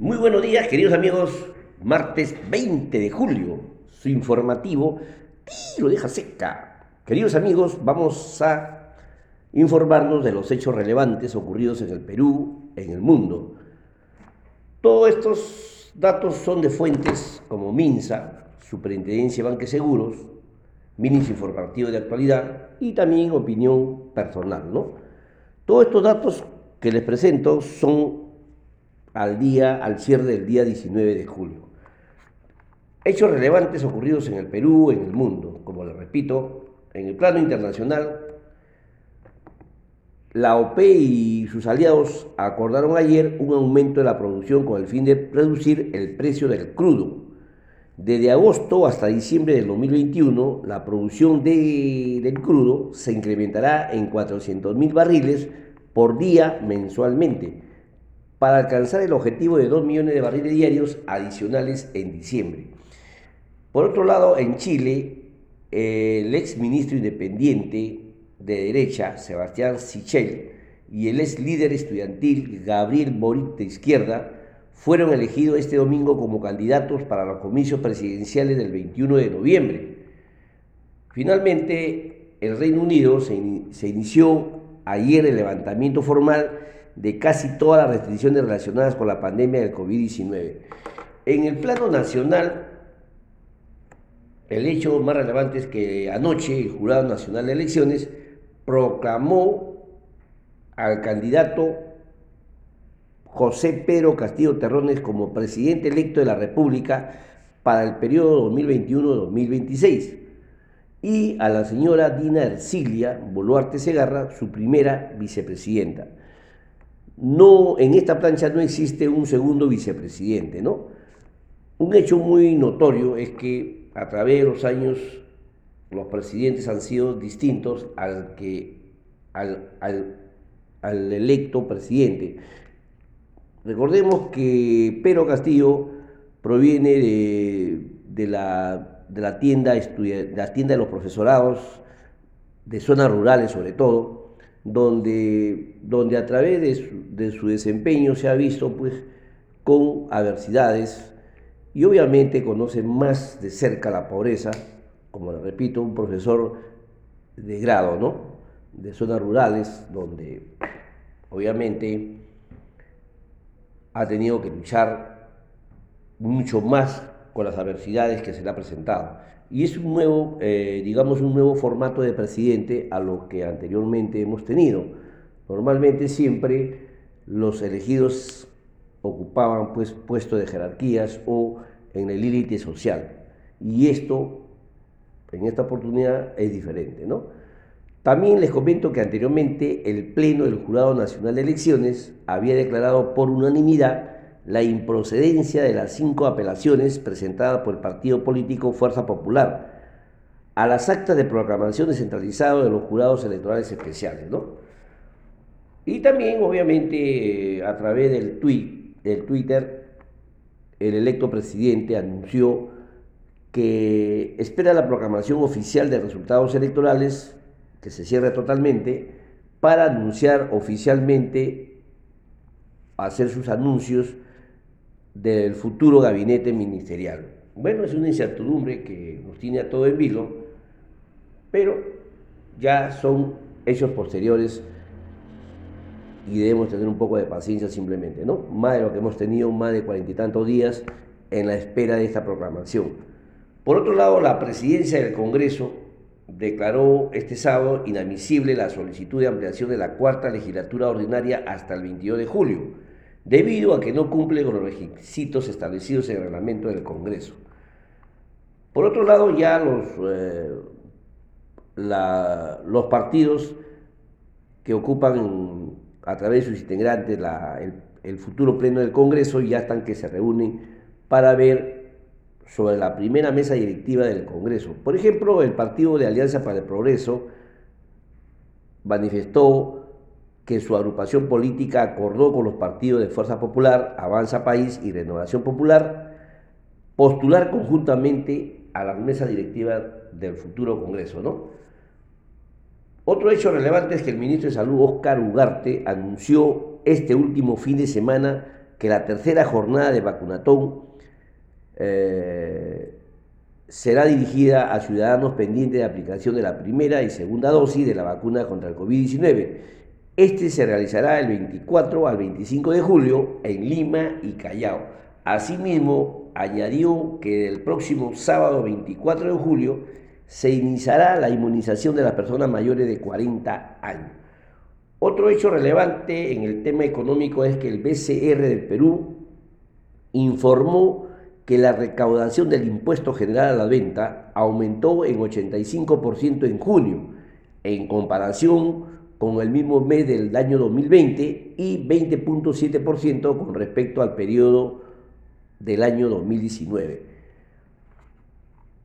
Muy buenos días, queridos amigos. Martes 20 de julio, su informativo lo deja seca. Queridos amigos, vamos a informarnos de los hechos relevantes ocurridos en el Perú, en el mundo. Todos estos datos son de fuentes como MINSA, Superintendencia de Banques Seguros, Ministro Informativo de Actualidad y también opinión personal. ¿no? Todos estos datos que les presento son al día, al cierre del día 19 de julio. Hechos relevantes ocurridos en el Perú, en el mundo. Como les repito, en el plano internacional, la OPE y sus aliados acordaron ayer un aumento de la producción con el fin de reducir el precio del crudo. Desde agosto hasta diciembre del 2021, la producción de, del crudo se incrementará en 400.000 barriles por día mensualmente para alcanzar el objetivo de 2 millones de barriles diarios adicionales en diciembre. Por otro lado, en Chile, el ex ministro independiente de derecha, Sebastián Sichel, y el ex líder estudiantil, Gabriel Boric de izquierda, fueron elegidos este domingo como candidatos para los comicios presidenciales del 21 de noviembre. Finalmente, el Reino Unido se, se inició ayer el levantamiento formal de casi todas las restricciones relacionadas con la pandemia del COVID-19. En el plano nacional, el hecho más relevante es que anoche el Jurado Nacional de Elecciones proclamó al candidato José Pedro Castillo Terrones como presidente electo de la República para el periodo 2021-2026 y a la señora Dina Ercilia Boluarte Segarra, su primera vicepresidenta no, en esta plancha no existe un segundo vicepresidente, ¿no? Un hecho muy notorio es que a través de los años los presidentes han sido distintos al que al, electo presidente. Recordemos que Pedro Castillo proviene de, la, de la, tienda, de la tienda de los profesorados, de zonas rurales sobre todo, donde, donde a través de su, desempeño se ha visto pues, con adversidades y obviamente conoce más de cerca la pobreza, como le repito, un profesor de grado, ¿no? De zonas rurales, donde obviamente ha tenido que luchar mucho más con las adversidades que se le ha presentado. Y es un nuevo, eh, digamos, un nuevo formato de presidente a lo que anteriormente hemos tenido. Normalmente siempre los elegidos ocupaban pues, puestos de jerarquías o en el límite social. Y esto, en esta oportunidad, es diferente, ¿no? También les comento que anteriormente el Pleno del Jurado Nacional de Elecciones había declarado por unanimidad la improcedencia de las cinco apelaciones presentadas por el partido político Fuerza Popular a las actas de proclamación descentralizado de los jurados electorales especiales. ¿no? Y también, obviamente, eh, a través del, tweet, del Twitter, el electo presidente anunció que espera la proclamación oficial de resultados electorales, que se cierre totalmente, para anunciar oficialmente, hacer sus anuncios del futuro gabinete ministerial. Bueno, es una incertidumbre que nos tiene a todo en vilo, pero ya son hechos posteriores y debemos tener un poco de paciencia simplemente, ¿no? Más de lo que hemos tenido, más de cuarenta y tantos días en la espera de esta proclamación. Por otro lado, la presidencia del Congreso declaró este sábado inadmisible la solicitud de ampliación de la cuarta legislatura ordinaria hasta el 22 de julio debido a que no cumple con los requisitos establecidos en el reglamento del Congreso. Por otro lado, ya los, eh, los partidos que ocupan a través de sus integrantes el, el futuro pleno del Congreso ya están que se reúnen para ver sobre la primera mesa directiva del Congreso. Por ejemplo, el Partido de Alianza para el Progreso manifestó que su agrupación política acordó con los partidos de Fuerza Popular, Avanza País y Renovación Popular postular conjuntamente a la mesa directiva del futuro Congreso. ¿no? Otro hecho relevante es que el ministro de Salud, Oscar Ugarte, anunció este último fin de semana que la tercera jornada de vacunatón eh, será dirigida a ciudadanos pendientes de aplicación de la primera y segunda dosis de la vacuna contra el COVID-19. Este se realizará el 24 al 25 de julio en Lima y Callao. Asimismo, añadió que el próximo sábado 24 de julio se iniciará la inmunización de las personas mayores de 40 años. Otro hecho relevante en el tema económico es que el BCR del Perú informó que la recaudación del impuesto general a la venta aumentó en 85% en junio, en comparación con el mismo mes del año 2020 y 20.7% con respecto al periodo del año 2019.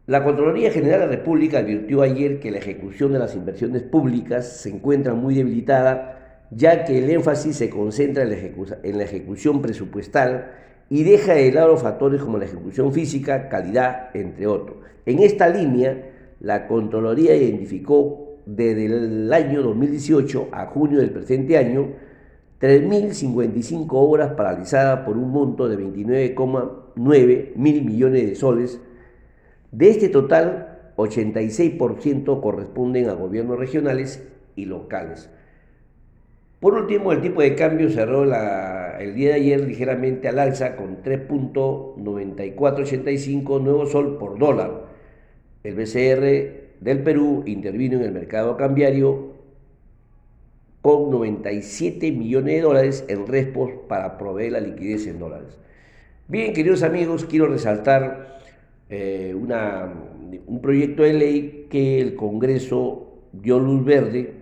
La Contraloría General de la República advirtió ayer que la ejecución de las inversiones públicas se encuentra muy debilitada, ya que el énfasis se concentra en la, ejecución presupuestal y deja de lado factores como la ejecución física, calidad, entre otros. En esta línea, la Contraloría identificó desde el año 2018 a junio del presente año 3.055 obras paralizadas por un monto de 29,9 mil millones de soles. De este total, 86% corresponden a gobiernos regionales y locales. Por último, el tipo de cambio cerró el día de ayer ligeramente al alza con 3.9485 nuevo sol por dólar. El BCR del Perú intervino en el mercado cambiario con 97 millones de dólares en respos para proveer la liquidez en dólares. Bien, queridos amigos, quiero resaltar eh, un proyecto de ley que el Congreso dio luz verde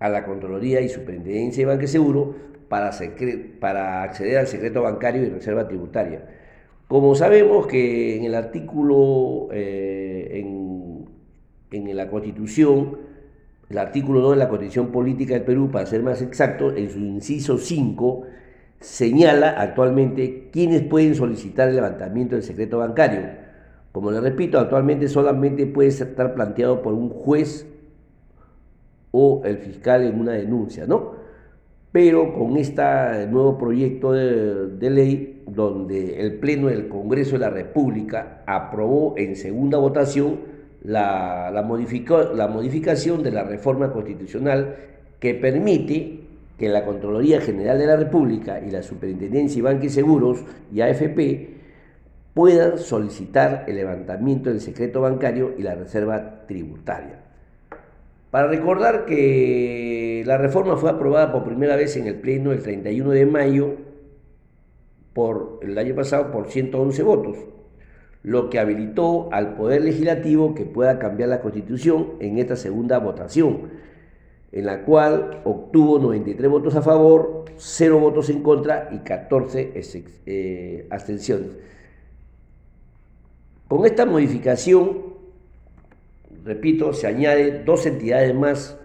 a la Contraloría y Superintendencia de Banque Seguro para, acceder al secreto bancario y reserva tributaria. Como sabemos que en el artículo, eh, en, en, la Constitución, el artículo 2 de la Constitución Política del Perú, para ser más exacto, en su inciso 5, señala actualmente quiénes pueden solicitar el levantamiento del secreto bancario. Como le repito, actualmente solamente puede estar planteado por un juez o el fiscal en una denuncia, ¿no? Pero con este nuevo proyecto de, ley, donde el Pleno del Congreso de la República aprobó en segunda votación la, la, la modificación de la reforma constitucional que permite que la Contraloría General de la República y la Superintendencia Banques y Seguros y AFP puedan solicitar el levantamiento del secreto bancario y la reserva tributaria. Para recordar que la reforma fue aprobada por primera vez en el Pleno el 31 de mayo por el año pasado por 111 votos, lo que habilitó al Poder Legislativo que pueda cambiar la Constitución en esta segunda votación, en la cual obtuvo 93 votos a favor, 0 votos en contra y 14 eh, abstenciones. Con esta modificación repito, se añade dos entidades más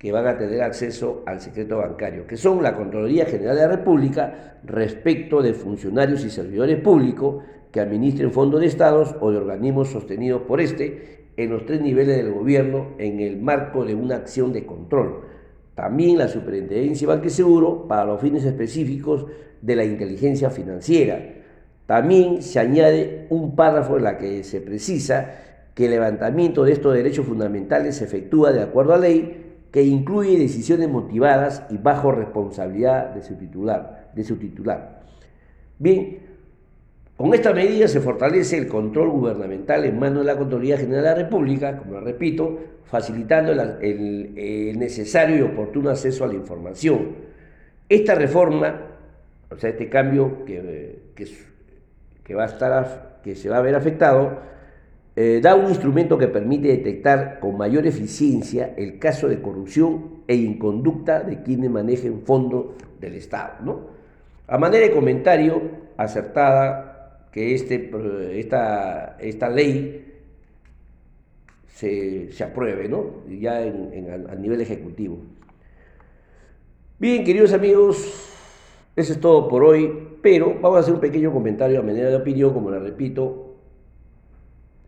que van a tener acceso al secreto bancario, que son la Contraloría General de la República respecto de funcionarios y servidores públicos que administren fondos de estados o de organismos sostenidos por este en los tres niveles del gobierno en el marco de una acción de control. También la Superintendencia de Banque Seguro para los fines específicos de la inteligencia financiera. También se añade un párrafo en la que se precisa que el levantamiento de estos derechos fundamentales se efectúa de acuerdo a ley que incluye decisiones motivadas y bajo responsabilidad de su titular. De su titular. Bien, con esta medida se fortalece el control gubernamental en manos de la Contraloría General de la República, como repito, facilitando el, necesario y oportuno acceso a la información. Esta reforma, o sea, este cambio que, que va a estar, que se va a ver afectado, eh, da un instrumento que permite detectar con mayor eficiencia el caso de corrupción e inconducta de quienes manejen fondos del Estado. ¿no? A manera de comentario, acertada que este, esta, esta ley se, apruebe, ¿no? ya a nivel ejecutivo. Bien, queridos amigos, eso es todo por hoy, pero vamos a hacer un pequeño comentario a manera de opinión, como le repito,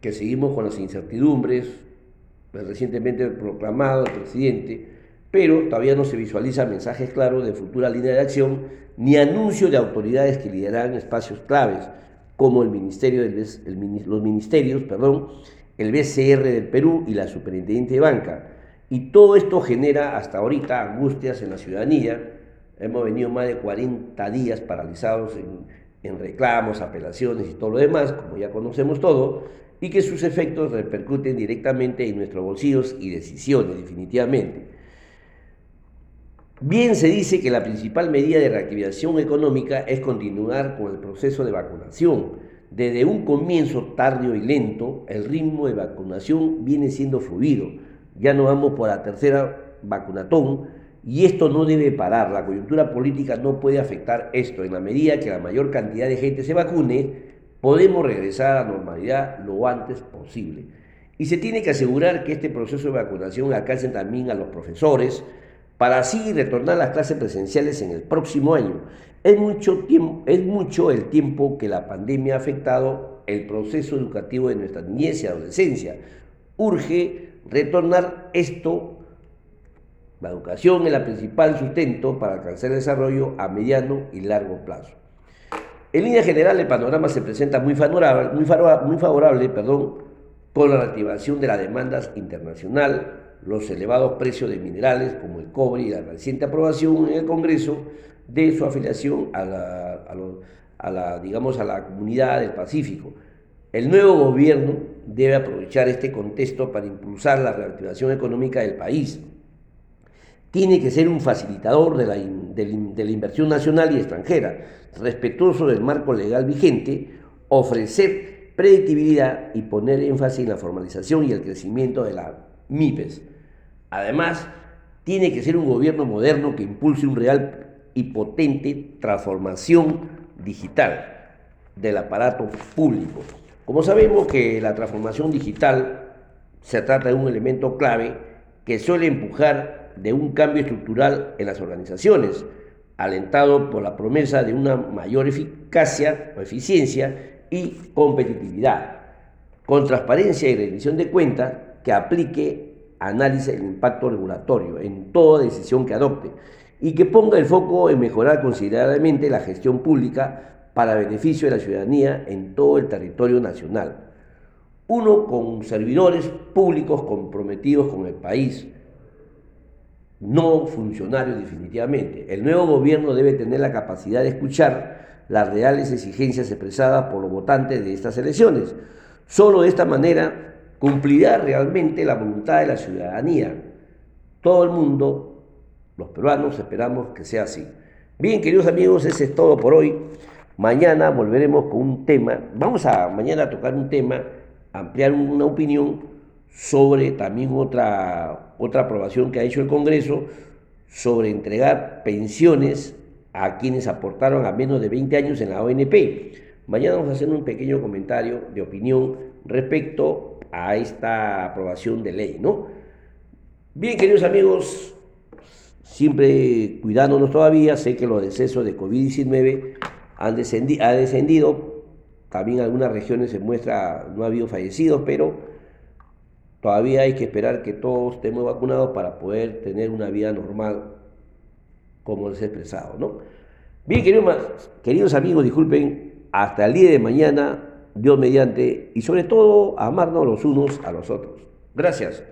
que seguimos con las incertidumbres, recientemente proclamado el presidente, pero todavía no se visualiza mensajes claros de futura línea de acción ni anuncio de autoridades que liderarán espacios claves como el ministerio los ministerios, perdón, el BCR del Perú y la Superintendencia de Banca. Y todo esto genera hasta ahorita angustias en la ciudadanía. Hemos venido más de 40 días paralizados en, en reclamos, apelaciones y todo lo demás, como ya conocemos todo, y que sus efectos repercuten directamente en nuestros bolsillos y decisiones, definitivamente. Bien se dice que la principal medida de reactivación económica es continuar con el proceso de vacunación. Desde un comienzo tardío y lento, el ritmo de vacunación viene siendo fluido. Ya no vamos por la tercera vacunatón y esto no debe parar. La coyuntura política no puede afectar esto. En la medida que la mayor cantidad de gente se vacune, podemos regresar a la normalidad lo antes posible. Y se tiene que asegurar que este proceso de vacunación alcance también a los profesores, para así retornar a las clases presenciales en el próximo año. Es mucho, el tiempo que la pandemia ha afectado el proceso educativo de nuestra niñez y adolescencia. Urge retornar esto. La educación es la principal sustento para alcanzar el desarrollo a mediano y largo plazo. En línea general, el panorama se presenta muy favorable, muy favorable, perdón, con la reactivación de la demanda internacional, los elevados precios de minerales como el cobre y la reciente aprobación en el Congreso de su afiliación a la, digamos, a la comunidad del Pacífico. El nuevo gobierno debe aprovechar este contexto para impulsar la reactivación económica del país. Tiene que ser un facilitador de la, inversión nacional y extranjera, respetuoso del marco legal vigente, ofrecer predictibilidad y poner énfasis en la formalización y el crecimiento de la MIPES. Además, tiene que ser un gobierno moderno que impulse un real y potente transformación digital del aparato público. Como sabemos que la transformación digital se trata de un elemento clave que suele empujar de un cambio estructural en las organizaciones, alentado por la promesa de una mayor eficacia o eficiencia y competitividad, con transparencia y rendición de cuentas que aplique analice el impacto regulatorio en toda decisión que adopte y que ponga el foco en mejorar considerablemente la gestión pública para beneficio de la ciudadanía en todo el territorio nacional. Uno, con servidores públicos comprometidos con el país, no funcionarios definitivamente. El nuevo gobierno debe tener la capacidad de escuchar las reales exigencias expresadas por los votantes de estas elecciones. Solo de esta manera cumplirá realmente la voluntad de la ciudadanía. Todo el mundo, los peruanos, esperamos que sea así. Bien, queridos amigos, ese es todo por hoy. Mañana volveremos con un tema. Vamos a mañana a tocar un tema, ampliar una opinión sobre también otra, otra aprobación que ha hecho el Congreso sobre entregar pensiones a quienes aportaron a menos de 20 años en la ONP. Mañana vamos a hacer un pequeño comentario de opinión respecto a esta aprobación de ley, ¿no? Bien, queridos amigos, siempre cuidándonos todavía, sé que los decesos de COVID-19 han descendido, ha descendido, también en algunas regiones se muestra no ha habido fallecidos, pero todavía hay que esperar que todos estemos vacunados para poder tener una vida normal, como les he expresado, ¿no? Bien, queridos, queridos amigos, disculpen, hasta el día de mañana Dios mediante, y sobre todo amarnos los unos a los otros. Gracias.